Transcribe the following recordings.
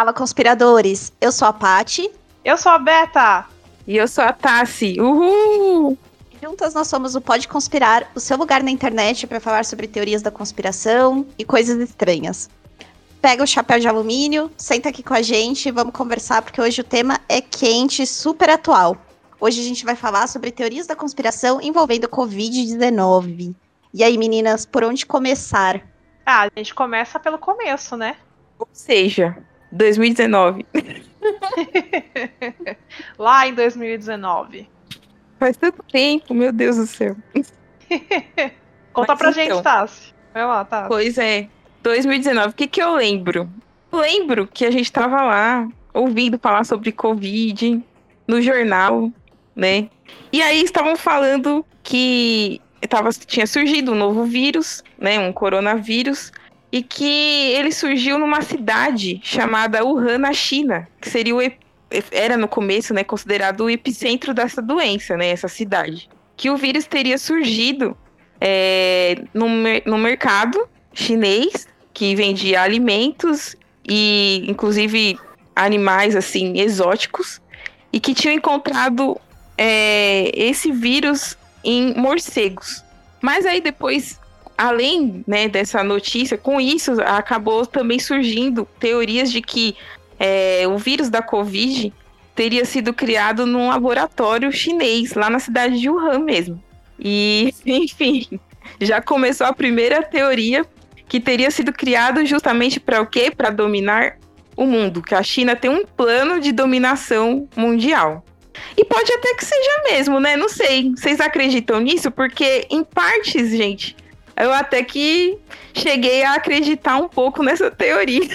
Fala, conspiradores. Eu sou a Pati. Eu sou a Beta. E eu sou a Tassi. Uhul! Juntas nós somos o Pode Conspirar, o seu lugar na internet para falar sobre teorias da conspiração e coisas estranhas. Pega o chapéu de alumínio, senta aqui com a gente e vamos conversar, porque hoje o tema é quente, super atual. Hoje a gente vai falar sobre teorias da conspiração envolvendo Covid-19. E aí, meninas, por onde começar? Ah, a gente começa pelo começo, né? Ou seja, 2019. Lá em 2019. Faz tanto tempo, meu Deus do céu. Conta Mas pra então, gente, Tassi. Vai lá, Tassi. Pois é. 2019, o que que eu lembro? Lembro que a gente tava lá ouvindo falar sobre Covid no jornal, né? E aí estavam falando que tava, tinha surgido um novo vírus, né? Um coronavírus, e que ele surgiu numa cidade chamada Wuhan, na China, que seria o era no começo, né, considerado o epicentro dessa doença, né, essa cidade. Que o vírus teria surgido é, no, no mercado chinês, que vendia alimentos e, inclusive, animais, assim, exóticos, e que tinham encontrado é, esse vírus em morcegos. Mas aí depois, além né, dessa notícia, com isso acabou também surgindo teorias de que é, o vírus da Covid teria sido criado num laboratório chinês, lá na cidade de Wuhan mesmo. E, enfim, já começou a primeira teoria que teria sido criado justamente para o quê? Para dominar o mundo, que a China tem um plano de dominação mundial. E pode até que seja mesmo, né? Não sei. Vocês acreditam nisso? Porque, em partes, gente, eu até que cheguei a acreditar um pouco nessa teoria.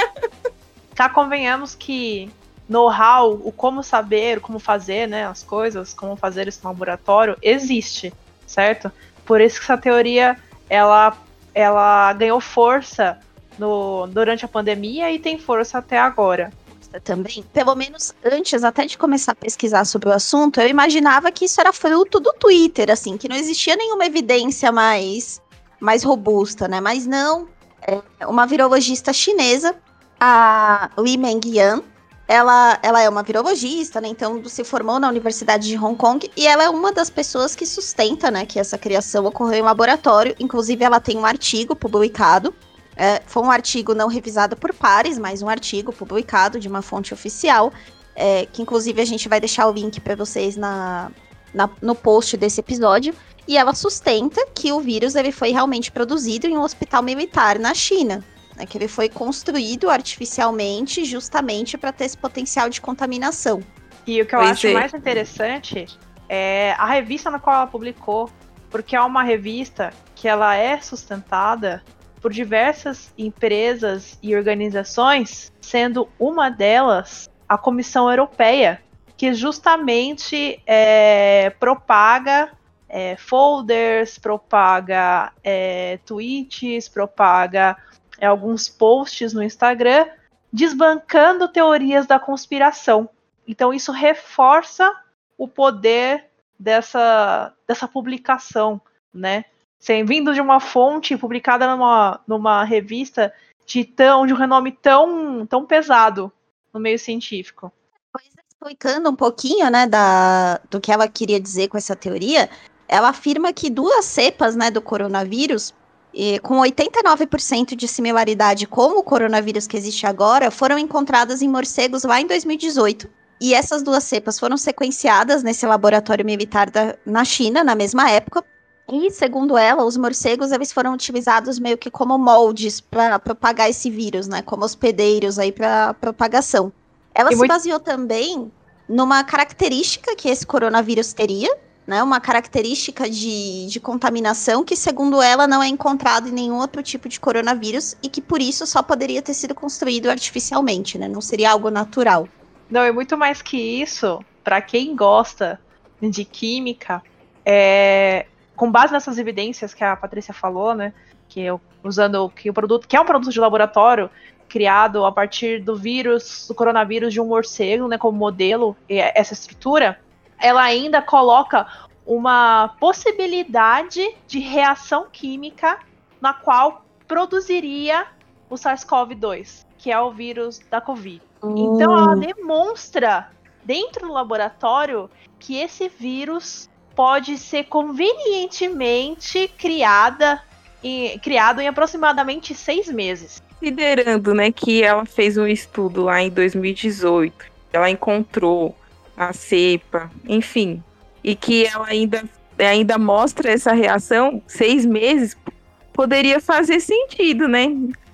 tá, convenhamos que know-how, o como saber, o como fazer, né, as coisas, como fazer no laboratório, existe, certo? Por isso que essa teoria, ela, ela ganhou força no, durante a pandemia e tem força até agora também, pelo menos antes até de começar a pesquisar sobre o assunto, eu imaginava que isso era fruto do Twitter, assim, que não existia nenhuma evidência mais, mais robusta, né? Mas não, é uma virologista chinesa a Li Mengyan, ela, ela é uma virologista, né? Então se formou na Universidade de Hong Kong e ela é uma das pessoas que sustenta, né, que essa criação ocorreu em laboratório. Inclusive, ela tem um artigo publicado. É, foi um artigo não revisado por pares, mas um artigo publicado de uma fonte oficial. É, que inclusive a gente vai deixar o link para vocês na, na, no post desse episódio. E ela sustenta que o vírus ele foi realmente produzido em um hospital militar na China né, que ele foi construído artificialmente justamente para ter esse potencial de contaminação. E o que eu pois acho é. mais interessante é a revista na qual ela publicou, porque é uma revista que ela é sustentada por diversas empresas e organizações, sendo uma delas a Comissão Europeia, que justamente é, propaga é, folders, propaga é, tweets, propaga é, alguns posts no Instagram desbancando teorias da conspiração. Então isso reforça o poder dessa, dessa publicação, né? Sem vindo de uma fonte publicada numa, numa revista de tão de um renome tão tão pesado no meio científico. Explicando um pouquinho, né, da, do que ela queria dizer com essa teoria, ela afirma que duas cepas, né, do coronavírus e, com 89% de similaridade com o coronavírus que existe agora, foram encontradas em morcegos lá em 2018. E essas duas cepas foram sequenciadas nesse laboratório militar da, na China, na mesma época. E, segundo ela, os morcegos eles foram utilizados meio que como moldes para propagar esse vírus, né? Como hospedeiros aí para propagação. Ela e se muito... baseou também numa característica que esse coronavírus teria, né, uma característica de, de contaminação que, segundo ela, não é encontrado em nenhum outro tipo de coronavírus e que, por isso, só poderia ter sido construído artificialmente, né? Não seria algo natural. Não, é muito mais que isso. Para quem gosta de química, é, com base nessas evidências que a Patrícia falou, né? Que eu, usando que o produto, que é um produto de laboratório criado a partir do vírus, do coronavírus de um morcego, né, como modelo, essa estrutura, ela ainda coloca uma possibilidade de reação química na qual produziria o SARS-CoV-2, que é o vírus da Covid. Uhum. Então ela demonstra dentro do laboratório que esse vírus pode ser convenientemente criada e, criado em aproximadamente seis meses. Considerando, né, que ela fez um estudo lá em 2018, ela encontrou a cepa, enfim, e que ela ainda, ainda mostra essa reação seis meses, poderia fazer sentido, né?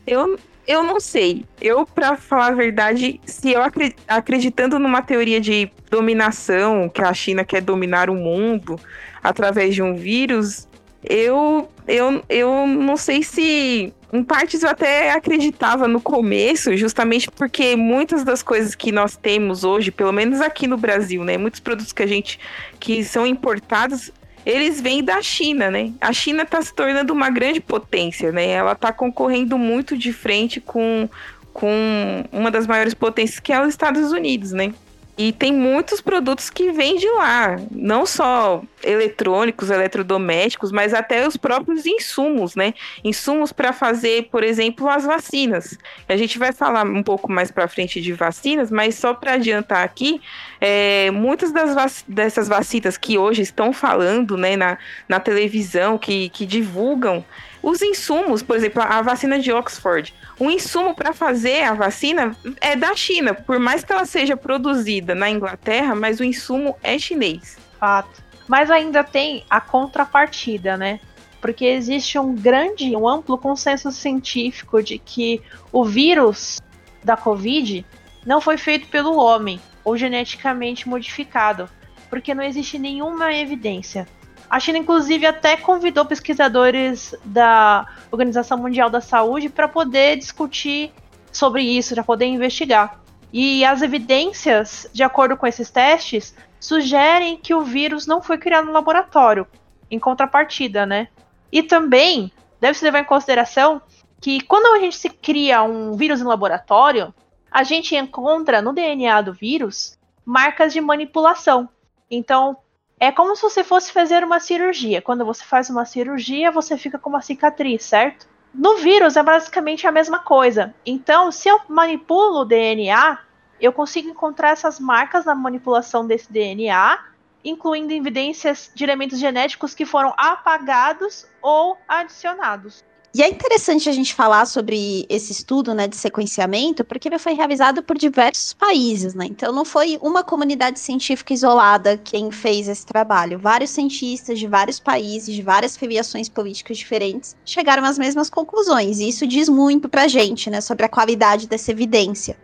Eu, eu não sei. Eu, para falar a verdade, se eu acreditando numa teoria de dominação, que a China quer dominar o mundo através de um vírus, eu, eu, eu não sei se. Em partes eu até acreditava no começo, justamente porque muitas das coisas que nós temos hoje, pelo menos aqui no Brasil, né? Muitos produtos que a gente que são importados, eles vêm da China, né? A China está se tornando uma grande potência, né? Ela está concorrendo muito de frente com, com uma das maiores potências, que é os Estados Unidos, né? E tem muitos produtos que vêm de lá, não só eletrônicos, eletrodomésticos, mas até os próprios insumos, né? Insumos para fazer, por exemplo, as vacinas. A gente vai falar um pouco mais para frente de vacinas, mas só para adiantar aqui, é, muitas das vac dessas vacinas que hoje estão falando, né, na, na televisão, que, que divulgam os insumos, por exemplo, a vacina de Oxford. O insumo para fazer a vacina é da China, por mais que ela seja produzida na Inglaterra, mas o insumo é chinês. Fato. Mas ainda tem a contrapartida, né? Porque existe um grande, um amplo consenso científico de que o vírus da Covid não foi feito pelo homem ou geneticamente modificado, porque não existe nenhuma evidência a China, inclusive, até convidou pesquisadores da Organização Mundial da Saúde para poder discutir sobre isso, para poder investigar. E as evidências, de acordo com esses testes, sugerem que o vírus não foi criado no laboratório, em contrapartida, né? E também deve-se levar em consideração que quando a gente se cria um vírus no laboratório, a gente encontra no DNA do vírus marcas de manipulação. Então, é como se você fosse fazer uma cirurgia. Quando você faz uma cirurgia, você fica com uma cicatriz, certo? No vírus é basicamente a mesma coisa. Então, se eu manipulo o DNA, eu consigo encontrar essas marcas na manipulação desse DNA, incluindo evidências de elementos genéticos que foram apagados ou adicionados. E é interessante a gente falar sobre esse estudo né, de sequenciamento, porque ele foi realizado por diversos países, né? Então não foi uma comunidade científica isolada quem fez esse trabalho. Vários cientistas de vários países, de várias filiações políticas diferentes, chegaram às mesmas conclusões. E isso diz muito pra gente, né, sobre a qualidade dessa evidência.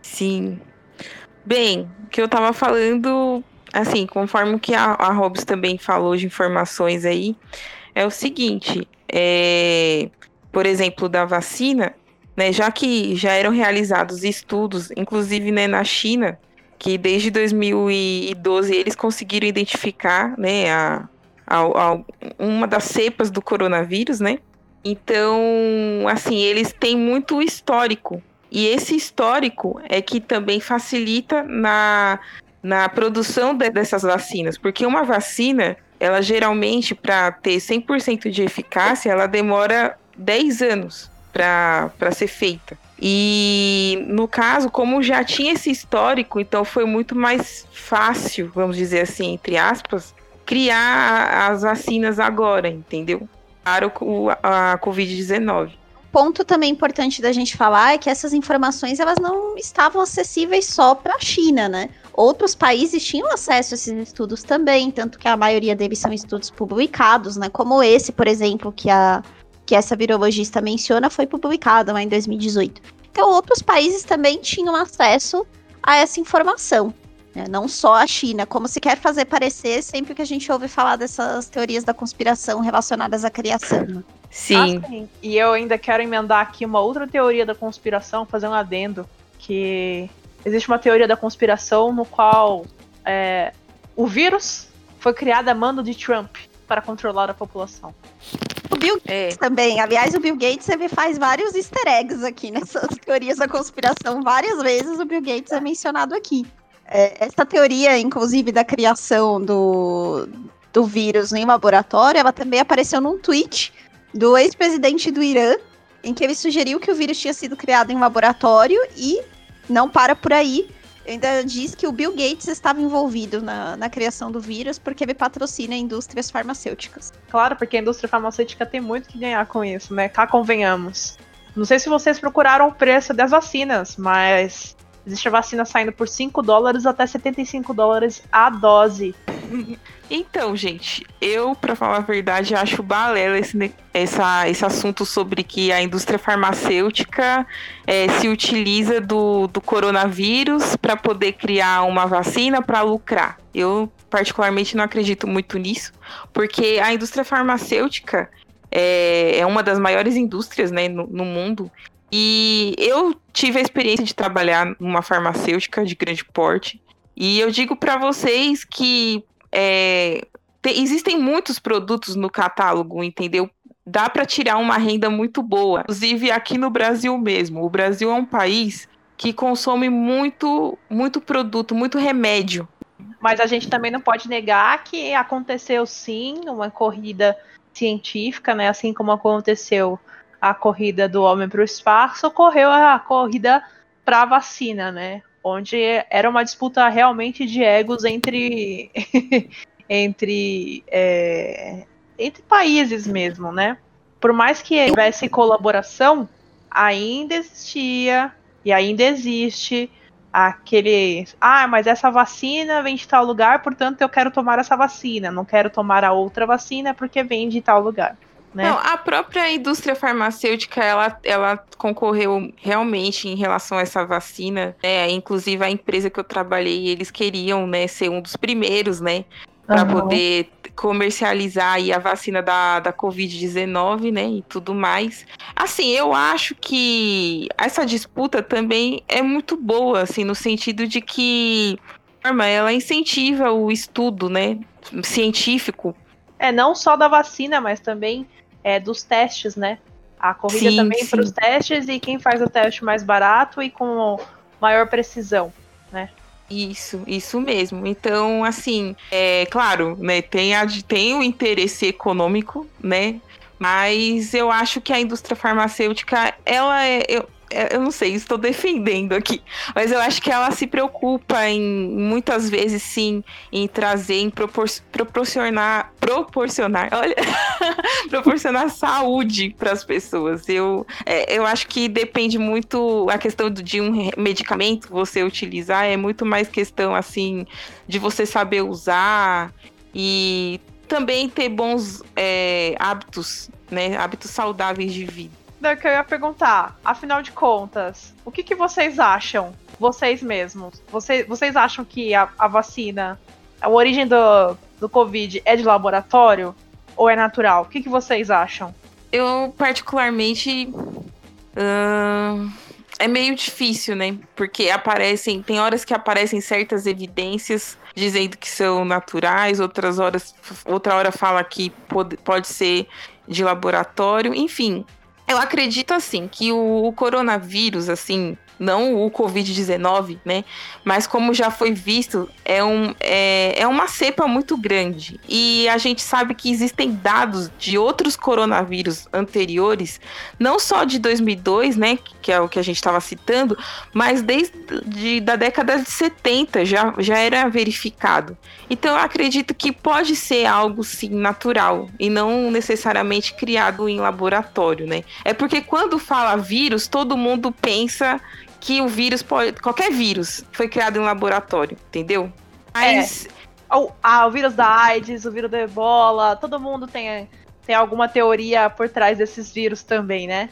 Sim. Bem, o que eu tava falando, assim, conforme que a, a Hobbes também falou de informações aí, é o seguinte: é, por exemplo, da vacina, né, já que já eram realizados estudos, inclusive né, na China, que desde 2012 eles conseguiram identificar né, a, a, a, uma das cepas do coronavírus, né? Então, assim, eles têm muito histórico. E esse histórico é que também facilita na, na produção de, dessas vacinas. Porque uma vacina, ela geralmente, para ter 100% de eficácia, ela demora 10 anos para ser feita. E no caso, como já tinha esse histórico, então foi muito mais fácil, vamos dizer assim, entre aspas, criar as vacinas agora, entendeu? Para o, a Covid-19 ponto também importante da gente falar é que essas informações elas não estavam acessíveis só para a China, né? Outros países tinham acesso a esses estudos também, tanto que a maioria deles são estudos publicados, né? Como esse, por exemplo, que a que essa virologista menciona foi publicado lá em 2018. Então, outros países também tinham acesso a essa informação. Né? Não só a China, como se quer fazer parecer sempre que a gente ouve falar dessas teorias da conspiração relacionadas à criação. Né? Sim. Ah, sim. E eu ainda quero emendar aqui uma outra teoria da conspiração, fazer um adendo, que existe uma teoria da conspiração no qual é, o vírus foi criado a mando de Trump para controlar a população. O Bill Gates é. também. Aliás, o Bill Gates ele faz vários easter eggs aqui nessas teorias da conspiração. Várias vezes o Bill Gates é mencionado aqui. É, essa teoria, inclusive, da criação do, do vírus em laboratório, ela também apareceu num tweet do ex-presidente do Irã, em que ele sugeriu que o vírus tinha sido criado em um laboratório e não para por aí. Ainda diz que o Bill Gates estava envolvido na, na criação do vírus porque ele patrocina indústrias farmacêuticas. Claro, porque a indústria farmacêutica tem muito que ganhar com isso, né? Cá convenhamos. Não sei se vocês procuraram o preço das vacinas, mas existe vacina saindo por 5 dólares até 75 dólares a dose. Então, gente, eu, para falar a verdade, acho balela esse, essa, esse assunto sobre que a indústria farmacêutica é, se utiliza do, do coronavírus para poder criar uma vacina para lucrar. Eu, particularmente, não acredito muito nisso, porque a indústria farmacêutica é, é uma das maiores indústrias né, no, no mundo. E eu tive a experiência de trabalhar numa farmacêutica de grande porte. E eu digo para vocês que é, te, existem muitos produtos no catálogo, entendeu? Dá para tirar uma renda muito boa. Inclusive aqui no Brasil mesmo. O Brasil é um país que consome muito, muito produto, muito remédio. Mas a gente também não pode negar que aconteceu sim uma corrida científica, né? Assim como aconteceu a corrida do homem para o espaço, ocorreu a corrida para a vacina, né? onde era uma disputa realmente de egos entre entre é, entre países mesmo, né? Por mais que houvesse colaboração, ainda existia e ainda existe aquele, ah, mas essa vacina vem de tal lugar, portanto eu quero tomar essa vacina, não quero tomar a outra vacina porque vem de tal lugar. Né? Não, a própria indústria farmacêutica, ela, ela concorreu realmente em relação a essa vacina, né? Inclusive a empresa que eu trabalhei, eles queriam, né, ser um dos primeiros, né? Para uhum. poder comercializar aí a vacina da, da Covid-19, né? E tudo mais. Assim, eu acho que essa disputa também é muito boa, assim, no sentido de que ela incentiva o estudo, né? Científico é, não só da vacina, mas também é, dos testes, né? A corrida sim, também para os testes e quem faz o teste mais barato e com maior precisão, né? Isso, isso mesmo. Então, assim, é claro, né, tem, a, tem o interesse econômico, né? Mas eu acho que a indústria farmacêutica, ela é. Eu, é, eu não sei, estou defendendo aqui, mas eu acho que ela se preocupa em muitas vezes sim em trazer, em propor proporcionar, proporcionar, olha, proporcionar saúde para as pessoas. Eu, é, eu acho que depende muito a questão de um medicamento você utilizar é muito mais questão assim de você saber usar e também ter bons é, hábitos, né, hábitos saudáveis de vida que eu ia perguntar. Afinal de contas, o que, que vocês acham? Vocês mesmos. Vocês, vocês acham que a, a vacina, a origem do, do Covid é de laboratório ou é natural? O que, que vocês acham? Eu, particularmente. Uh, é meio difícil, né? Porque aparecem. Tem horas que aparecem certas evidências dizendo que são naturais, outras horas. Outra hora fala que pode, pode ser de laboratório. Enfim, eu acredito assim que o, o coronavírus, assim, não o Covid-19, né? Mas como já foi visto, é, um, é, é uma cepa muito grande. E a gente sabe que existem dados de outros coronavírus anteriores, não só de 2002, né? Que é o que a gente estava citando, mas desde de, da década de 70 já, já era verificado. Então eu acredito que pode ser algo sim natural e não necessariamente criado em laboratório, né? É porque quando fala vírus, todo mundo pensa que o vírus pode. Qualquer vírus foi criado em um laboratório, entendeu? Mas. É. O, ah, o vírus da AIDS, o vírus da ebola, todo mundo tem, tem alguma teoria por trás desses vírus também, né?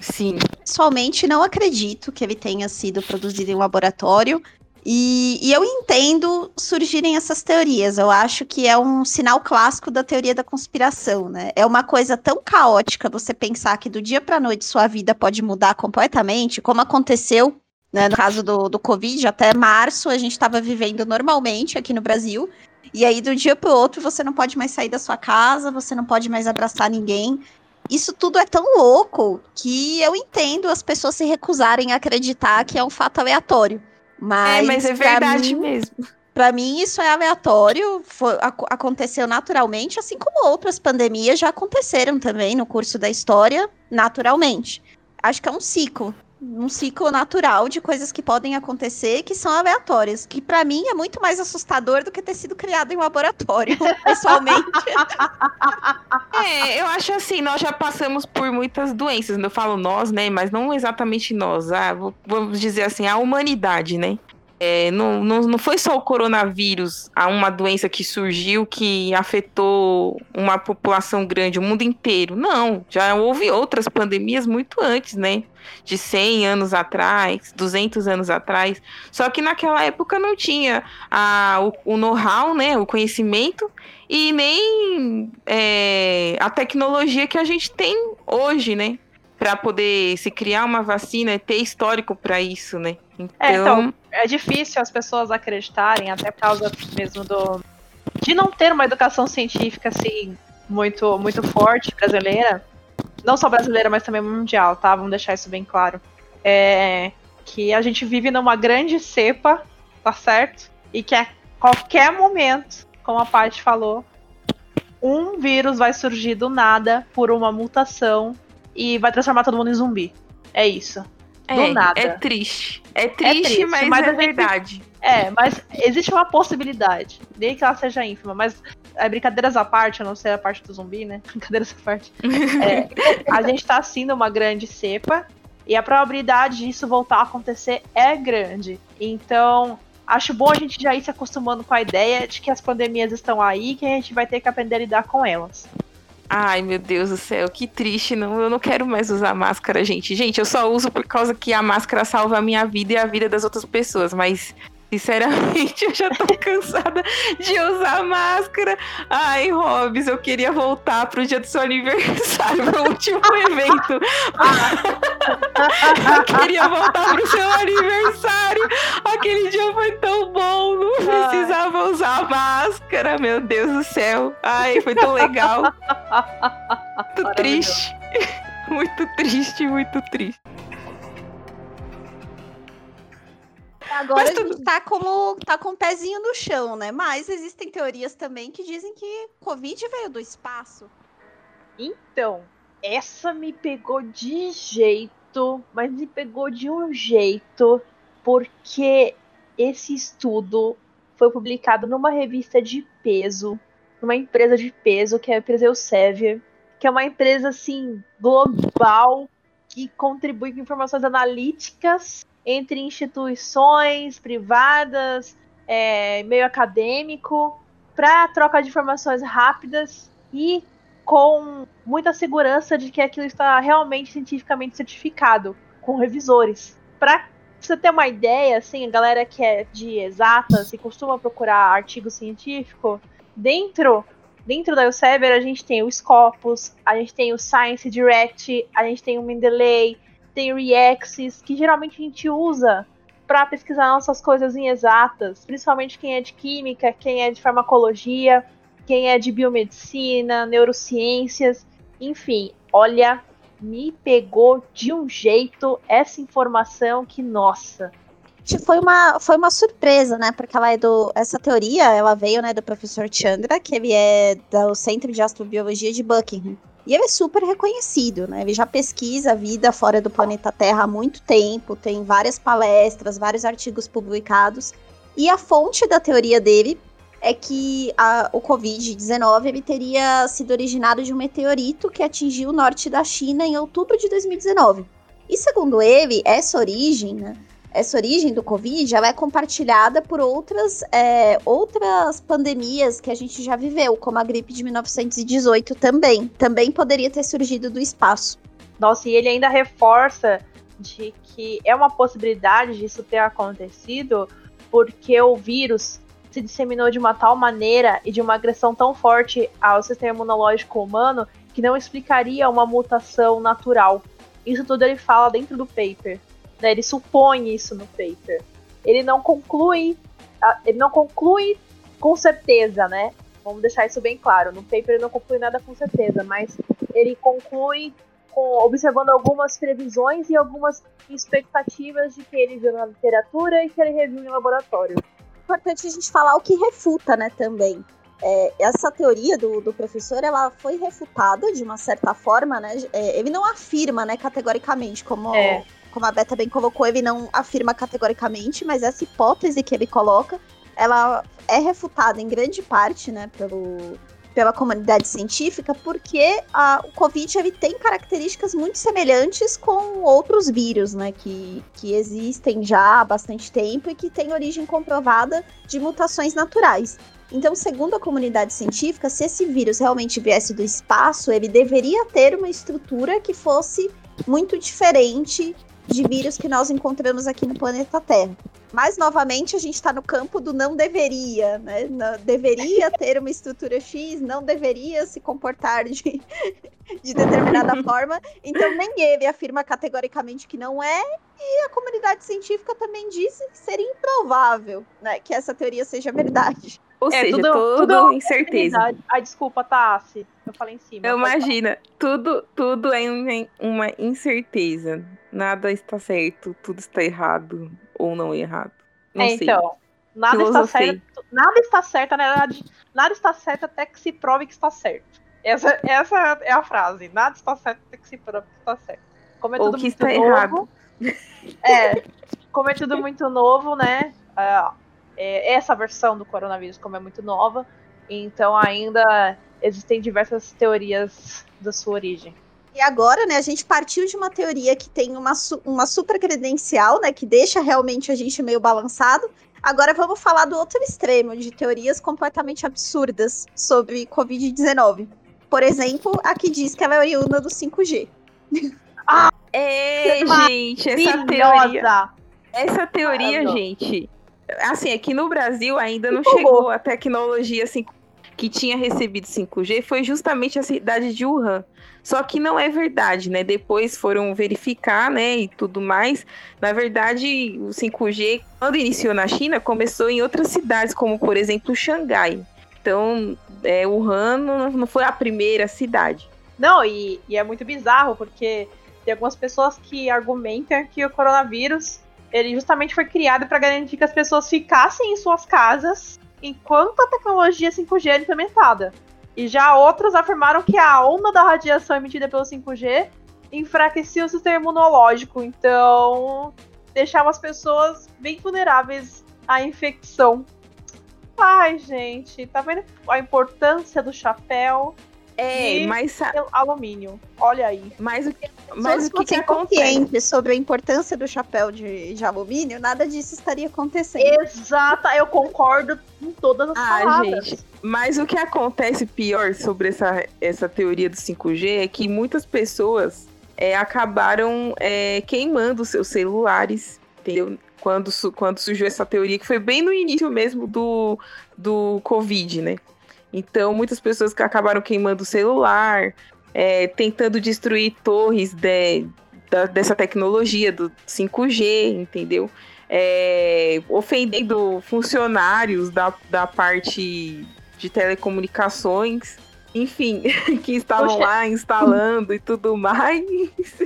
Sim. Pessoalmente, não acredito que ele tenha sido produzido em laboratório. E, e, eu entendo surgirem essas teorias. Eu acho que é um sinal clássico da teoria da conspiração, né? É uma coisa tão caótica você pensar que do dia para noite sua vida pode mudar completamente, como aconteceu né, no caso do, do Covid, até março a gente estava vivendo normalmente aqui no Brasil. E aí, do dia para o outro, você não pode mais sair da sua casa, você não pode mais abraçar ninguém. Isso tudo é tão louco que eu entendo as pessoas se recusarem a acreditar que é um fato aleatório. Mas, é, mas é verdade mim, mesmo. Para mim, isso é aleatório, foi, aconteceu naturalmente, assim como outras pandemias já aconteceram também no curso da história, naturalmente. Acho que é um ciclo um ciclo natural de coisas que podem acontecer que são aleatórias, que para mim é muito mais assustador do que ter sido criado em laboratório, pessoalmente. é, eu acho assim, nós já passamos por muitas doenças, eu falo nós, né, mas não exatamente nós, ah, vamos dizer assim, a humanidade, né? É, não, não, não foi só o coronavírus, há uma doença que surgiu que afetou uma população grande, o mundo inteiro. Não, já houve outras pandemias muito antes, né? De 100 anos atrás, 200 anos atrás. Só que naquela época não tinha a, o, o know-how, né? O conhecimento e nem é, a tecnologia que a gente tem hoje, né? Para poder se criar uma vacina, ter histórico para isso, né? Então... É, então, é difícil as pessoas acreditarem, até por causa mesmo do. de não ter uma educação científica assim muito, muito forte brasileira. Não só brasileira, mas também mundial, tá? Vamos deixar isso bem claro. É que a gente vive numa grande cepa, tá certo? E que a qualquer momento, como a Paty falou, um vírus vai surgir do nada por uma mutação e vai transformar todo mundo em zumbi. É isso. É, do nada. É triste. É triste, é triste mas, mas, é verdade. É, mas existe uma possibilidade. Nem que ela seja ínfima, mas é, brincadeiras à parte, a não ser a parte do zumbi, né? Brincadeiras à parte. É, a gente tá assim numa grande cepa. E a probabilidade disso voltar a acontecer é grande. Então, acho bom a gente já ir se acostumando com a ideia de que as pandemias estão aí e que a gente vai ter que aprender a lidar com elas. Ai, meu Deus do céu, que triste. Não, eu não quero mais usar máscara, gente. Gente, eu só uso por causa que a máscara salva a minha vida e a vida das outras pessoas, mas Sinceramente, eu já tô cansada de usar máscara. Ai, Robs, eu queria voltar pro dia do seu aniversário, pro último evento. eu queria voltar pro seu aniversário. Aquele dia foi tão bom, não precisava usar máscara, meu Deus do céu. Ai, foi tão legal. Muito triste. Muito triste, muito triste. Agora Mas gente tá como tá com o um pezinho no chão, né? Mas existem teorias também que dizem que Covid veio do espaço. Então, essa me pegou de jeito, mas me pegou de um jeito, porque esse estudo foi publicado numa revista de peso, numa empresa de peso, que é a empresa Elsevier, que é uma empresa assim global que contribui com informações analíticas entre instituições privadas, é, meio acadêmico, para troca de informações rápidas e com muita segurança de que aquilo está realmente cientificamente certificado, com revisores. Para você ter uma ideia, assim, a galera que é de exatas e costuma procurar artigo científico, dentro dentro da Elsevier a gente tem o Scopus, a gente tem o Science Direct, a gente tem o Mendeley, tem Reaxis, que geralmente a gente usa para pesquisar nossas coisas em exatas, principalmente quem é de química, quem é de farmacologia, quem é de biomedicina, neurociências, enfim, olha, me pegou de um jeito essa informação que, nossa. Foi uma, foi uma surpresa, né? Porque ela é do. Essa teoria, ela veio, né, do professor Chandra, que ele é do Centro de Astrobiologia de Buckingham. E ele é super reconhecido, né? Ele já pesquisa a vida fora do planeta Terra há muito tempo, tem várias palestras, vários artigos publicados. E a fonte da teoria dele é que a, o Covid-19 ele teria sido originado de um meteorito que atingiu o norte da China em outubro de 2019. E segundo ele, essa origem, né, essa origem do Covid ela é compartilhada por outras, é, outras pandemias que a gente já viveu, como a gripe de 1918 também. Também poderia ter surgido do espaço. Nossa, e ele ainda reforça de que é uma possibilidade disso ter acontecido porque o vírus se disseminou de uma tal maneira e de uma agressão tão forte ao sistema imunológico humano que não explicaria uma mutação natural. Isso tudo ele fala dentro do paper. Né? Ele supõe isso no paper. Ele não conclui, ele não conclui com certeza, né? Vamos deixar isso bem claro. No paper ele não conclui nada com certeza, mas ele conclui com, observando algumas previsões e algumas expectativas de que ele viu na literatura e que ele reviu em laboratório. importante a gente falar o que refuta, né, também. É, essa teoria do, do, professor, ela foi refutada de uma certa forma, né? É, ele não afirma, né, categoricamente, como, é. Como a Beta bem colocou, ele não afirma categoricamente, mas essa hipótese que ele coloca, ela é refutada em grande parte, né, pelo, pela comunidade científica, porque a, o Covid ele tem características muito semelhantes com outros vírus, né, que, que existem já há bastante tempo e que têm origem comprovada de mutações naturais. Então, segundo a comunidade científica, se esse vírus realmente viesse do espaço, ele deveria ter uma estrutura que fosse muito diferente de vírus que nós encontramos aqui no planeta Terra. Mas, novamente, a gente está no campo do não deveria, né? Não, deveria ter uma estrutura X, não deveria se comportar de, de determinada forma. Então, nem ele afirma categoricamente que não é, e a comunidade científica também disse que seria improvável né, que essa teoria seja verdade. Ou é, seja, tudo, tudo, tudo incerteza. Ai, desculpa, Tassi. Eu falei em cima. Eu imagina, tudo, tudo é uma incerteza. Nada está certo, tudo está errado ou não errado. Não é, então. Nada Filosofia. está certo. Nada está certo, na verdade, nada está certo até que se prove que está certo. Essa, essa é a frase. Nada está certo até que se prove que está certo. Como é tudo ou que muito está novo, errado. É. Como é tudo muito novo, né? É, é, essa versão do coronavírus, como é muito nova, então ainda existem diversas teorias da sua origem. E agora, né, a gente partiu de uma teoria que tem uma, uma super credencial, né, que deixa realmente a gente meio balançado. Agora vamos falar do outro extremo, de teorias completamente absurdas sobre Covid-19. Por exemplo, a que diz que ela é oriunda do 5G. Ah, é, gente, essa teoria. Essa teoria, gente, assim, aqui no Brasil ainda não chegou a tecnologia assim que tinha recebido 5G foi justamente a cidade de Wuhan. Só que não é verdade, né? Depois foram verificar, né, e tudo mais. Na verdade, o 5G, quando iniciou na China, começou em outras cidades, como por exemplo Xangai. Então, é, Wuhan não, não foi a primeira cidade. Não, e, e é muito bizarro, porque tem algumas pessoas que argumentam que o coronavírus ele justamente foi criado para garantir que as pessoas ficassem em suas casas enquanto a tecnologia 5G é implementada. E já outros afirmaram que a onda da radiação emitida pelo 5G enfraquecia o sistema imunológico, então deixava as pessoas bem vulneráveis à infecção. Ai, gente, tá vendo a importância do chapéu? É, mas alumínio. Olha aí. Mas o que, mas o que, que consciente sobre a importância do chapéu de, de, alumínio, nada disso estaria acontecendo. Exata, eu concordo com todas as ah, palavras. Gente, mas o que acontece pior sobre essa, essa teoria do 5G é que muitas pessoas é, acabaram é, queimando seus celulares, entendeu? Quando, quando surgiu essa teoria, que foi bem no início mesmo do, do Covid, né? Então, muitas pessoas que acabaram queimando o celular, é, tentando destruir torres de, da, dessa tecnologia do 5G, entendeu? É, ofendendo funcionários da, da parte de telecomunicações, enfim, que estavam lá instalando e tudo mais.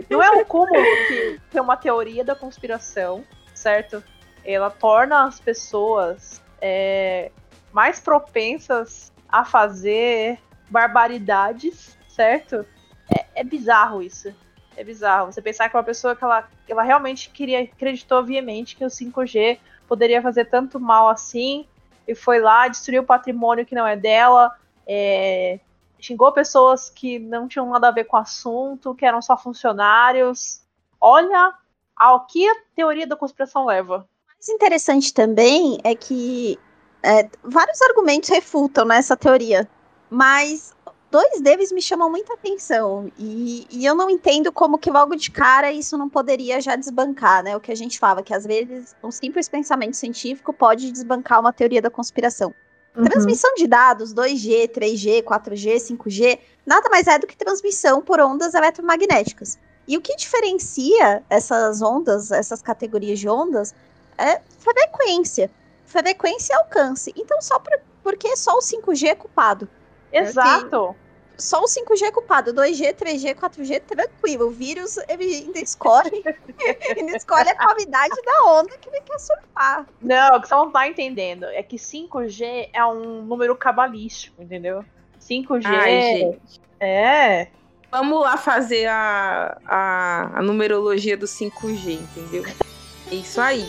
Não é um cúmulo que tem uma teoria da conspiração, certo? Ela torna as pessoas é, mais propensas a fazer barbaridades, certo? É, é, bizarro isso. É bizarro. Você pensar que uma pessoa que ela, ela realmente queria, acreditou viamente que o 5G poderia fazer tanto mal assim, e foi lá, destruiu o patrimônio que não é dela, é, xingou pessoas que não tinham nada a ver com o assunto, que eram só funcionários. Olha ao que a teoria da conspiração leva. O mais interessante também é que é, vários argumentos refutam né, essa teoria, mas dois deles me chamam muita atenção e, e, eu não entendo como que logo de cara isso não poderia já desbancar, né? O que a gente fala, que às vezes um simples pensamento científico pode desbancar uma teoria da conspiração. Uhum. Transmissão de dados, 2G, 3G, 4G, 5G, nada mais é do que transmissão por ondas eletromagnéticas. E o que diferencia essas ondas, essas categorias de ondas, é frequência frequência e alcance. Então, só por, porque só o 5G é culpado. Exato. só o 5G é culpado. 2G, 3G, 4G, tranquilo. O vírus, ele ainda escolhe. ele escolhe a qualidade da onda que ele quer surfar. Não, o que você não tá entendendo é que 5G é um número cabalístico, entendeu? 5G. Ai, é. Vamos lá fazer a, a, a numerologia do 5G, entendeu? É isso aí.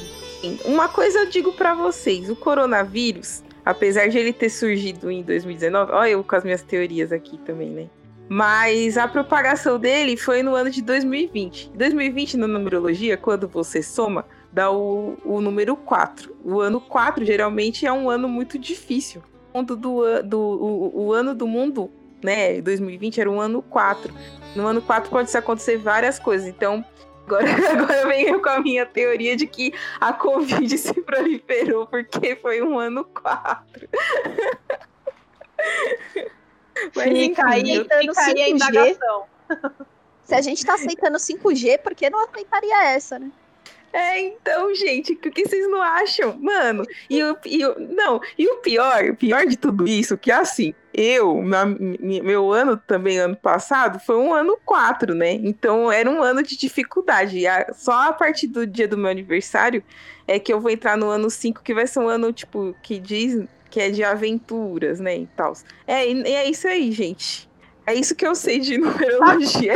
Uma coisa eu digo para vocês: o coronavírus Apesar de ele ter surgido em 2019, olha eu com as minhas teorias aqui também, né? Mas a propagação dele foi no ano de 2020. 2020, na numerologia, quando você soma, dá o, o número 4. O ano 4 geralmente é um ano muito difícil. O, do, do, o, o ano do mundo, né? 2020 era um ano 4. No ano 4 pode acontecer várias coisas. Então, Agora, agora eu venho com a minha teoria de que a Covid se proliferou porque foi um ano 4. Mas fica aí, fica aí a indagação. Se a gente tá aceitando 5G, por que não aceitaria essa, né? É, então, gente, o que vocês não acham? Mano, e o, e o, não, e o pior, o pior de tudo isso, que assim, eu, na, meu ano também, ano passado, foi um ano 4, né? Então era um ano de dificuldade. Só a partir do dia do meu aniversário é que eu vou entrar no ano 5, que vai ser um ano, tipo, que diz que é de aventuras, né? E tal. É, e é isso aí, gente. É isso que eu sei de numerologia.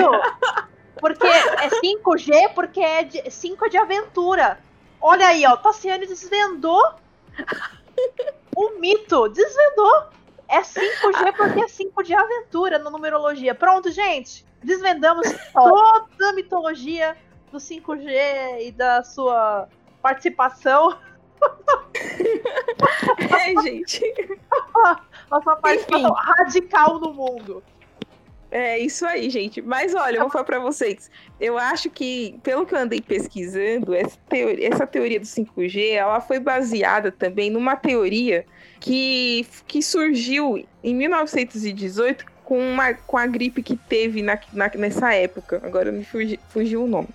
Porque é 5G, porque é 5 de aventura. Olha aí, ó, Tassiane desvendou o mito. Desvendou. É 5G porque é 5 de aventura na numerologia. Pronto, gente. Desvendamos toda a mitologia do 5G e da sua participação. É, gente. a sua participação Enfim. radical no mundo. É isso aí, gente. Mas olha, eu vou falar para vocês. Eu acho que, pelo que eu andei pesquisando, essa teoria, essa teoria do 5G, ela foi baseada também numa teoria que, que surgiu em 1918 com, uma, com a gripe que teve na, na nessa época. Agora me fugi, fugiu o nome.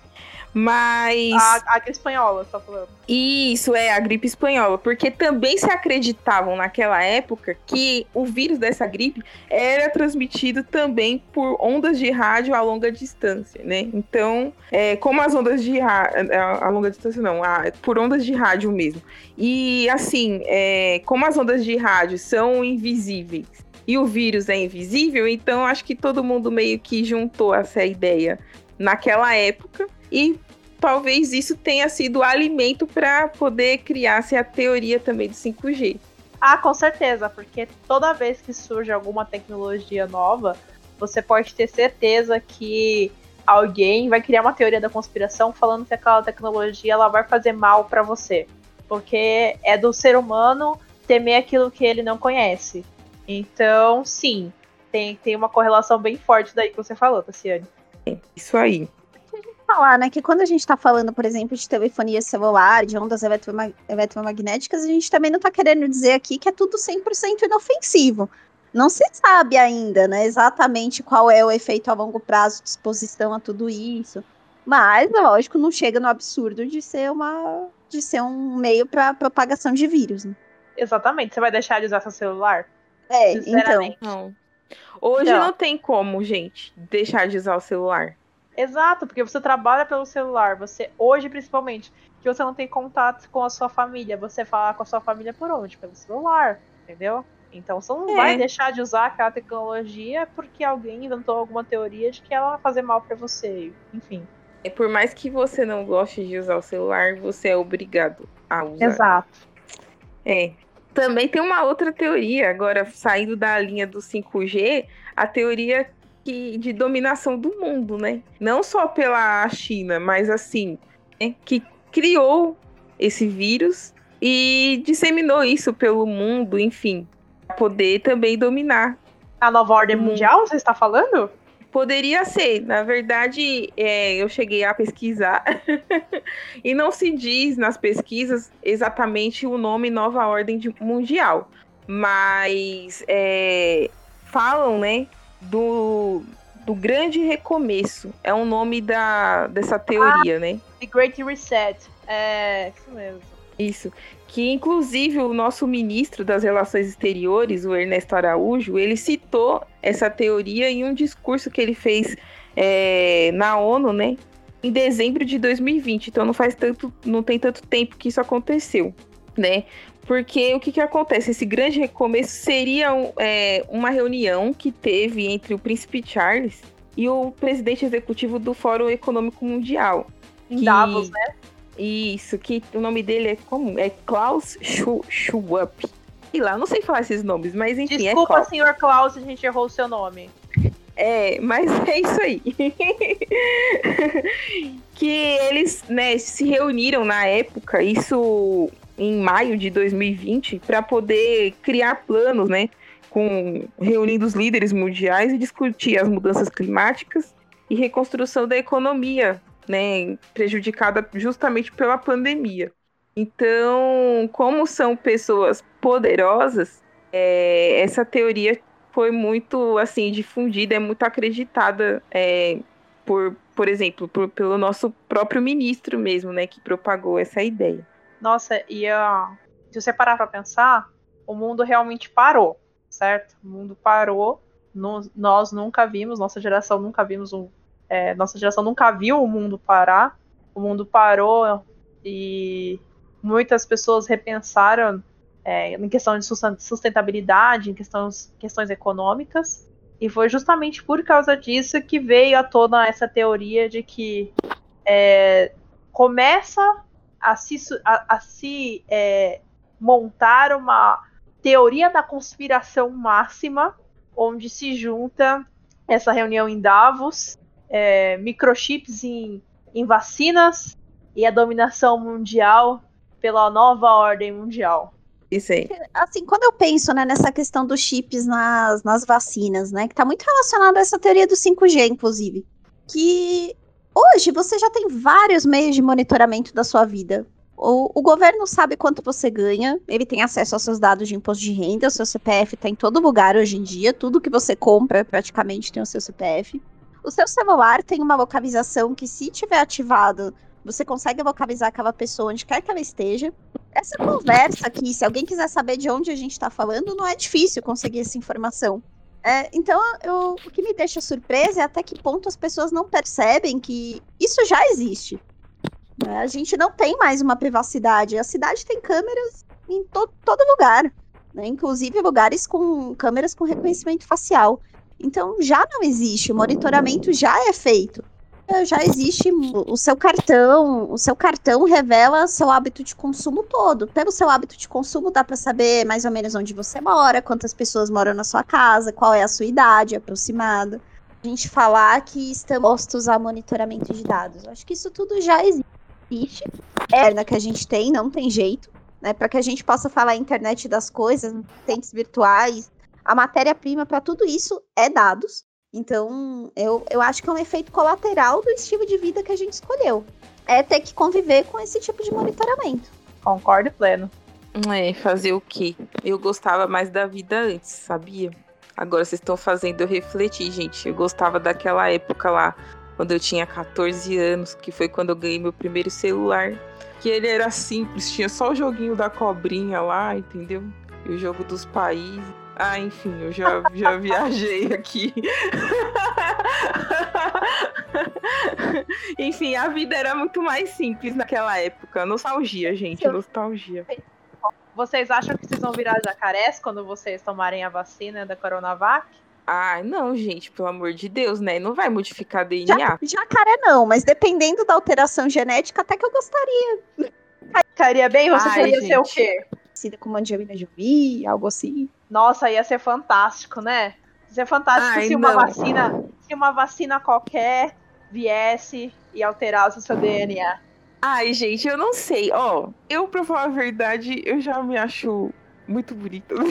Mas. A, a gripe espanhola, tá falando. Isso, é, a gripe espanhola. Porque também se acreditavam naquela época que o vírus dessa gripe era transmitido também por ondas de rádio a longa distância, né? Então, é, como as ondas de rádio. A longa distância não, a, por ondas de rádio mesmo. E assim, é, como as ondas de rádio são invisíveis e o vírus é invisível, então acho que todo mundo meio que juntou essa ideia naquela época e talvez isso tenha sido alimento para poder criar-se a teoria também do 5G. Ah, com certeza, porque toda vez que surge alguma tecnologia nova, você pode ter certeza que alguém vai criar uma teoria da conspiração falando que aquela tecnologia ela vai fazer mal para você, porque é do ser humano temer aquilo que ele não conhece. Então, sim, tem, tem uma correlação bem forte daí que você falou, Tassiane. Isso aí falar, né, que quando a gente está falando, por exemplo, de telefonia celular, de ondas eletromag eletromagnéticas, a gente também não está querendo dizer aqui que é tudo 100% inofensivo. Não se sabe ainda, né, exatamente qual é o efeito a longo prazo de exposição a tudo isso. Mas, lógico, não chega no absurdo de ser uma de ser um meio para propagação de vírus. Né? Exatamente. Você vai deixar de usar seu celular? É, então. Não. Hoje não. não tem como, gente, deixar de usar o celular. Exato, porque você trabalha pelo celular, você hoje principalmente, que você não tem contato com a sua família, você fala com a sua família por onde? Pelo celular, entendeu? Então você não é. vai deixar de usar aquela tecnologia porque alguém inventou alguma teoria de que ela vai fazer mal para você, enfim. É por mais que você não goste de usar o celular, você é obrigado a usar. Exato. É. Também tem uma outra teoria, agora saindo da linha do 5G, a teoria que, de dominação do mundo, né? Não só pela China, mas assim, né? que criou esse vírus e disseminou isso pelo mundo, enfim, para poder também dominar. A nova ordem mundial, você está falando? Poderia ser. Na verdade, é, eu cheguei a pesquisar e não se diz nas pesquisas exatamente o nome Nova Ordem Mundial, mas é, falam, né, do, do grande recomeço. É o nome da, dessa teoria, ah, né? The Great Reset. É isso mesmo. Isso. Que inclusive o nosso ministro das Relações Exteriores, o Ernesto Araújo, ele citou essa teoria em um discurso que ele fez é, na ONU, né? Em dezembro de 2020. Então não faz tanto, não tem tanto tempo que isso aconteceu, né? Porque o que, que acontece? Esse grande recomeço seria é, uma reunião que teve entre o príncipe Charles e o presidente executivo do Fórum Econômico Mundial. Em que... Davos, né? Isso, que o nome dele é como? É Klaus Schwab. Sei lá, não sei falar esses nomes, mas enfim. É Desculpa, é Klaus. senhor Klaus, se a gente errou o seu nome. É, mas é isso aí. que eles, né, se reuniram na época, isso em maio de 2020, para poder criar planos, né, com reunindo os líderes mundiais e discutir as mudanças climáticas e reconstrução da economia né, prejudicada justamente pela pandemia. Então, como são pessoas poderosas, é, essa teoria foi muito assim difundida, é muito acreditada é, por, por exemplo, por, pelo nosso próprio ministro mesmo, né, que propagou essa ideia. Nossa, e uh, se você parar para pensar, o mundo realmente parou, certo? O mundo parou. No, nós nunca vimos, nossa geração nunca vimos um é, nossa geração nunca viu o mundo parar. O mundo parou e muitas pessoas repensaram é, em questão de sustentabilidade, em questões, questões econômicas. E foi justamente por causa disso que veio à tona essa teoria de que é, começa a se, a, a se é, montar uma teoria da conspiração máxima, onde se junta essa reunião em Davos é, microchips em, em vacinas e a dominação mundial pela nova ordem mundial. Isso aí. Assim, quando eu penso né, nessa questão dos chips nas, nas vacinas, né, que está muito relacionado a essa teoria do 5G, inclusive, que hoje você já tem vários meios de monitoramento da sua vida. O, o, governo sabe quanto você ganha, ele tem acesso aos seus dados de imposto de renda, o seu CPF está em todo lugar hoje em dia, tudo que você compra praticamente tem o seu CPF. O seu celular tem uma localização que, se tiver ativado, você consegue localizar aquela pessoa onde quer que ela esteja. Essa conversa aqui, se alguém quiser saber de onde a gente está falando, não é difícil conseguir essa informação. É, então, eu, o que me deixa surpresa é até que ponto as pessoas não percebem que isso já existe. É, a gente não tem mais uma privacidade. A cidade tem câmeras em to todo lugar, né? inclusive lugares com câmeras com reconhecimento facial. Então já não existe, o monitoramento já é feito. É, já existe o seu cartão, o seu cartão revela seu hábito de consumo todo. Pelo seu hábito de consumo dá para saber mais ou menos onde você mora, quantas pessoas moram na sua casa, qual é a sua idade aproximada. A gente falar que estamos postos a monitoramento de dados. Acho que isso tudo já existe. É na que a gente tem, não tem jeito, né? Para que a gente possa falar internet das coisas, tentes virtuais, a matéria-prima para tudo isso é dados. Então, eu, eu acho que é um efeito colateral do estilo de vida que a gente escolheu. É ter que conviver com esse tipo de monitoramento. Concordo pleno. É, fazer o quê? Eu gostava mais da vida antes, sabia? Agora vocês estão fazendo eu refletir, gente. Eu gostava daquela época lá, quando eu tinha 14 anos, que foi quando eu ganhei meu primeiro celular. Que ele era simples, tinha só o joguinho da cobrinha lá, entendeu? E o jogo dos países. Ah, enfim, eu já, já viajei aqui. enfim, a vida era muito mais simples naquela época. Nostalgia, gente, nostalgia. Vocês acham que vocês vão virar jacarés quando vocês tomarem a vacina da Coronavac? Ah, não, gente, pelo amor de Deus, né? Não vai modificar DNA. Ja, jacaré não, mas dependendo da alteração genética, até que eu gostaria. Ficaria bem? Você Ai, queria gente. ser o quê? Parecida com Angelina Jolie, algo assim. Nossa, ia ser fantástico, né? Ia ser fantástico Ai, se uma não. vacina, se uma vacina qualquer viesse e alterasse o seu DNA. Ai, gente, eu não sei. Ó, oh, eu, pra falar a verdade, eu já me acho muito bonita.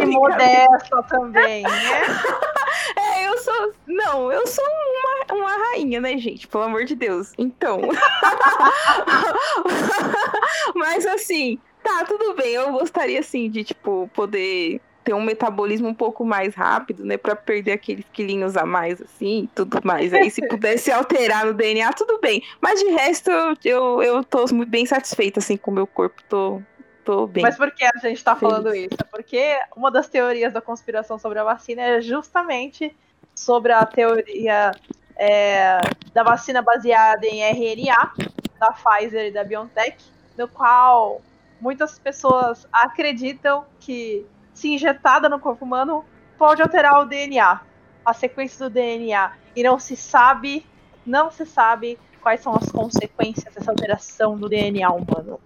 E modesta também, né? É, eu sou. Não, eu sou uma, uma rainha, né, gente? Pelo amor de Deus. Então. Mas assim, Tá, tudo bem. Eu gostaria, assim, de, tipo, poder ter um metabolismo um pouco mais rápido, né? Pra perder aqueles quilinhos a mais, assim, e tudo mais. Aí se pudesse alterar no DNA, tudo bem. Mas de resto, eu, eu, tô muito bem satisfeita, assim, com o meu corpo. Tô, tô bem. Mas por que a gente tá feliz. falando isso? Porque uma das teorias da conspiração sobre a vacina é justamente sobre a teoria é, da vacina baseada em RNA, da Pfizer e da BioNTech, no qual muitas pessoas acreditam que se injetada no corpo humano pode alterar o DNA, a sequência do DNA, e não se sabe, não se sabe quais são as consequências dessa alteração do DNA humano.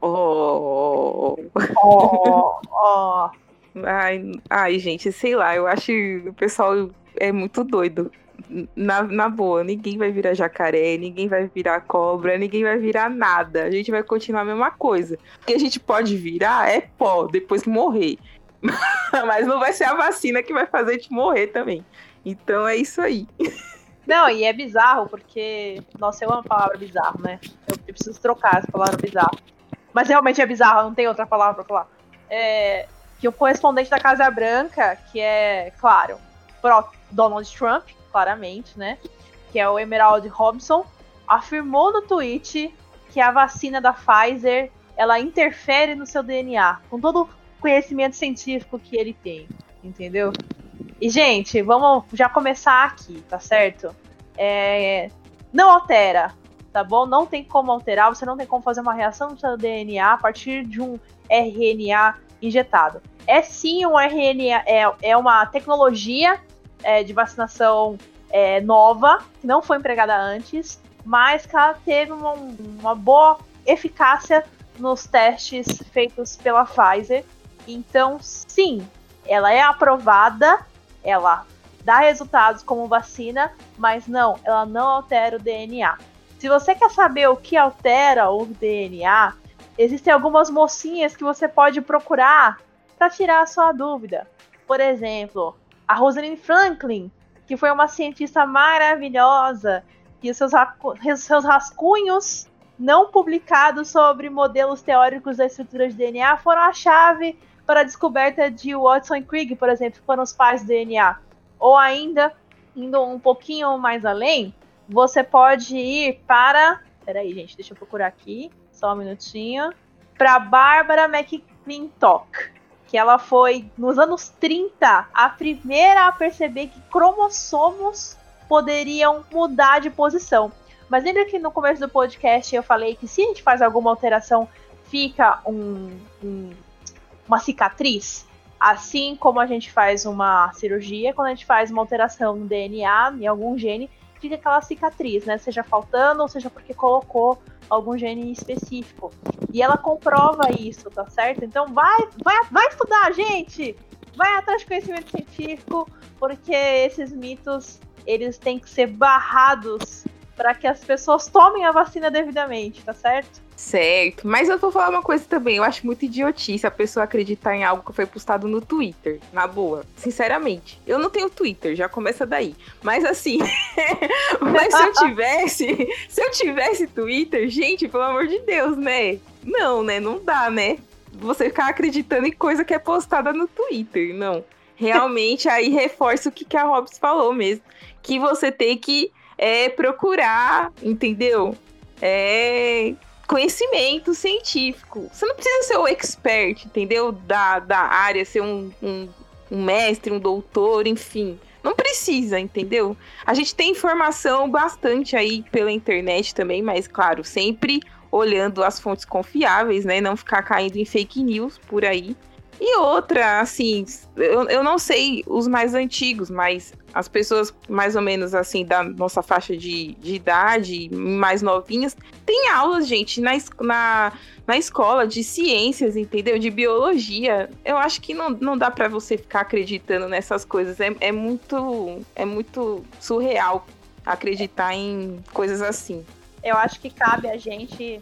Oh, oh, oh. Ai, ai, gente, sei lá, eu acho que o pessoal é muito doido na, na boa, ninguém vai virar jacaré, ninguém vai virar cobra, ninguém vai virar nada. A gente vai continuar a mesma coisa. O que a gente pode virar é pó depois morrer. Mas não vai ser a vacina que vai fazer a gente morrer também. Então é isso aí. Não, e é bizarro, porque. Nossa, eu amo a palavra bizarro, né? Eu, eu preciso trocar essa palavra bizarro. Mas realmente é bizarro, não tem outra palavra pra falar. É, que o correspondente da Casa Branca, que é, claro, pro Donald Trump, claramente, né? Que é o Emerald Robson, afirmou no tweet que a vacina da Pfizer ela interfere no seu DNA, com todo o conhecimento científico que ele tem, entendeu? E, gente, vamos já começar aqui, tá certo? É, não altera, tá bom? Não tem como alterar, você não tem como fazer uma reação no seu DNA a partir de um RNA injetado. É sim um RNA, é, é uma tecnologia é, de vacinação é, nova, que não foi empregada antes, mas que ela teve uma, uma boa eficácia nos testes feitos pela Pfizer. Então, sim, ela é aprovada, ela dá resultados como vacina, mas não, ela não altera o DNA. Se você quer saber o que altera o DNA, existem algumas mocinhas que você pode procurar para tirar a sua dúvida. Por exemplo, a Rosalind Franklin, que foi uma cientista maravilhosa, e os seus, seus rascunhos não publicados sobre modelos teóricos da estrutura de DNA foram a chave para a descoberta de Watson e Crick, por exemplo, que foram os pais do DNA. Ou ainda, indo um pouquinho mais além, você pode ir para. Peraí, gente, deixa eu procurar aqui, só um minutinho. Para Bárbara McClintock que ela foi, nos anos 30, a primeira a perceber que cromossomos poderiam mudar de posição. Mas lembra que no começo do podcast eu falei que se a gente faz alguma alteração, fica um, um, uma cicatriz? Assim como a gente faz uma cirurgia, quando a gente faz uma alteração no DNA, em algum gene, fica aquela cicatriz, né? Seja faltando, ou seja porque colocou algum gene específico. E ela comprova isso, tá certo? Então vai, vai, vai estudar, gente! Vai atrás de conhecimento científico, porque esses mitos eles têm que ser barrados para que as pessoas tomem a vacina devidamente, tá certo? Certo, mas eu vou falar uma coisa também. Eu acho muito idiotice a pessoa acreditar em algo que foi postado no Twitter, na boa. Sinceramente. Eu não tenho Twitter, já começa daí. Mas assim, mas se eu tivesse, se eu tivesse Twitter, gente, pelo amor de Deus, né? Não, né? Não dá, né? Você ficar acreditando em coisa que é postada no Twitter, não. Realmente aí reforça o que, que a Hobbs falou mesmo. Que você tem que é, procurar, entendeu? É, conhecimento científico. Você não precisa ser o expert, entendeu? Da, da área, ser um, um, um mestre, um doutor, enfim. Não precisa, entendeu? A gente tem informação bastante aí pela internet também, mas claro, sempre olhando as fontes confiáveis, né? Não ficar caindo em fake news por aí. E outra, assim, eu, eu não sei os mais antigos, mas as pessoas mais ou menos assim da nossa faixa de, de idade, mais novinhas, tem aulas, gente, na, na, na escola de ciências, entendeu? De biologia. Eu acho que não, não dá para você ficar acreditando nessas coisas. É, é, muito, é muito surreal acreditar em coisas assim. Eu acho que cabe a gente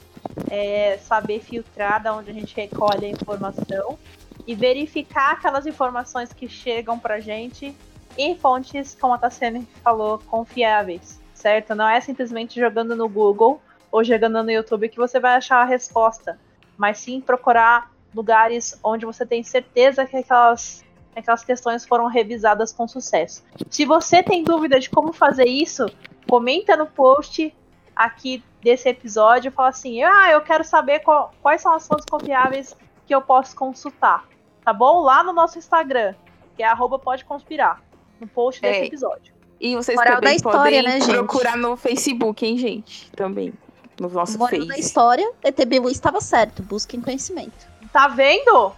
é, saber filtrar da onde a gente recolhe a informação e verificar aquelas informações que chegam pra gente em fontes, como a Tassiane falou, confiáveis, certo? Não é simplesmente jogando no Google ou jogando no YouTube que você vai achar a resposta, mas sim procurar lugares onde você tem certeza que aquelas aquelas questões foram revisadas com sucesso. Se você tem dúvida de como fazer isso, comenta no post aqui desse episódio e fala assim: ah, eu quero saber qual, quais são as fontes confiáveis que eu posso consultar. Tá bom? Lá no nosso Instagram, que é arroba pode conspirar, no post desse é. episódio. E vocês Moral também história, podem né, procurar no Facebook, hein, gente? Também. No nosso Moral Face. da história, ET Bilu estava certo. Busquem conhecimento. Tá vendo?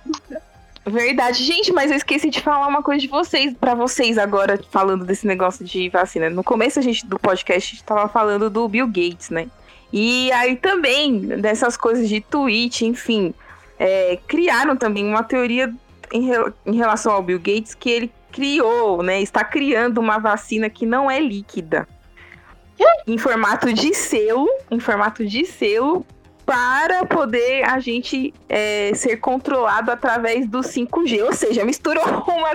Verdade. Gente, mas eu esqueci de falar uma coisa de vocês, para vocês agora, falando desse negócio de vacina. No começo a gente do podcast a gente tava falando do Bill Gates, né? E aí também, dessas coisas de tweet, enfim, é, criaram também uma teoria em, em relação ao Bill Gates que ele criou, né? Está criando uma vacina que não é líquida. Em formato de selo, em formato de selo, para poder a gente é, ser controlado através do 5G. Ou seja, misturou uma,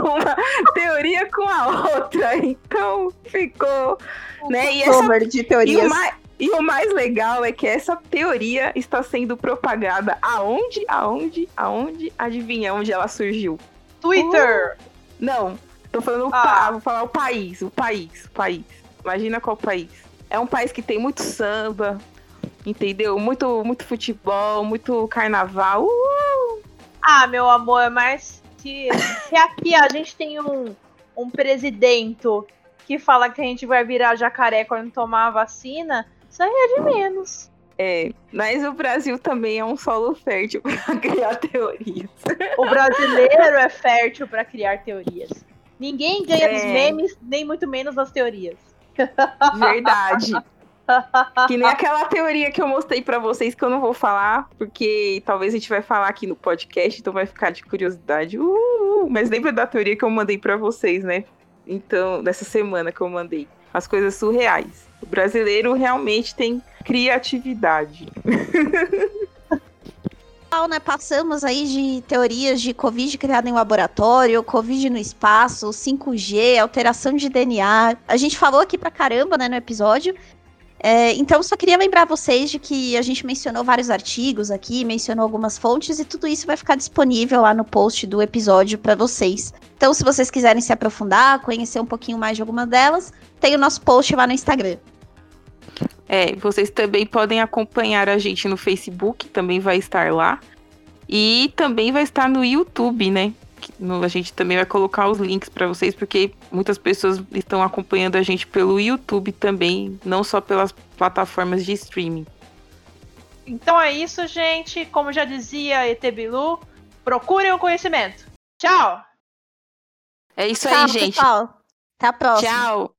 uma teoria com a outra. Então ficou. Um né? E, essa, de teorias. E e o mais legal é que essa teoria está sendo propagada aonde? Aonde? Aonde? Adivinha onde ela surgiu? Twitter! Uh, não, tô falando ah. o vou falar o país, o país, o país. Imagina qual país. É um país que tem muito samba, entendeu? Muito, muito futebol, muito carnaval. Uh! Ah, meu amor, mas se, se aqui a gente tem um, um presidente que fala que a gente vai virar jacaré quando tomar a vacina, isso aí é de menos. É, mas o Brasil também é um solo fértil para criar teorias. O brasileiro é fértil para criar teorias. Ninguém ganha é. dos memes, nem muito menos das teorias. Verdade. que nem aquela teoria que eu mostrei para vocês que eu não vou falar, porque talvez a gente vai falar aqui no podcast, então vai ficar de curiosidade. Uh, mas lembra da teoria que eu mandei para vocês, né? Então, dessa semana que eu mandei. As coisas surreais. O brasileiro realmente tem criatividade. né? Passamos aí de teorias de Covid criada em laboratório, Covid no espaço, 5G, alteração de DNA. A gente falou aqui pra caramba, né, no episódio. É, então, só queria lembrar vocês de que a gente mencionou vários artigos aqui, mencionou algumas fontes e tudo isso vai ficar disponível lá no post do episódio para vocês. Então, se vocês quiserem se aprofundar, conhecer um pouquinho mais de alguma delas, tem o nosso post lá no Instagram. É, vocês também podem acompanhar a gente no Facebook, também vai estar lá. E também vai estar no YouTube, né? A gente também vai colocar os links para vocês, porque muitas pessoas estão acompanhando a gente pelo YouTube também, não só pelas plataformas de streaming. Então é isso, gente. Como já dizia ET Bilu, procurem o conhecimento. Tchau! É isso Tchau, aí, gente. Pessoal. Até a próxima. Tchau.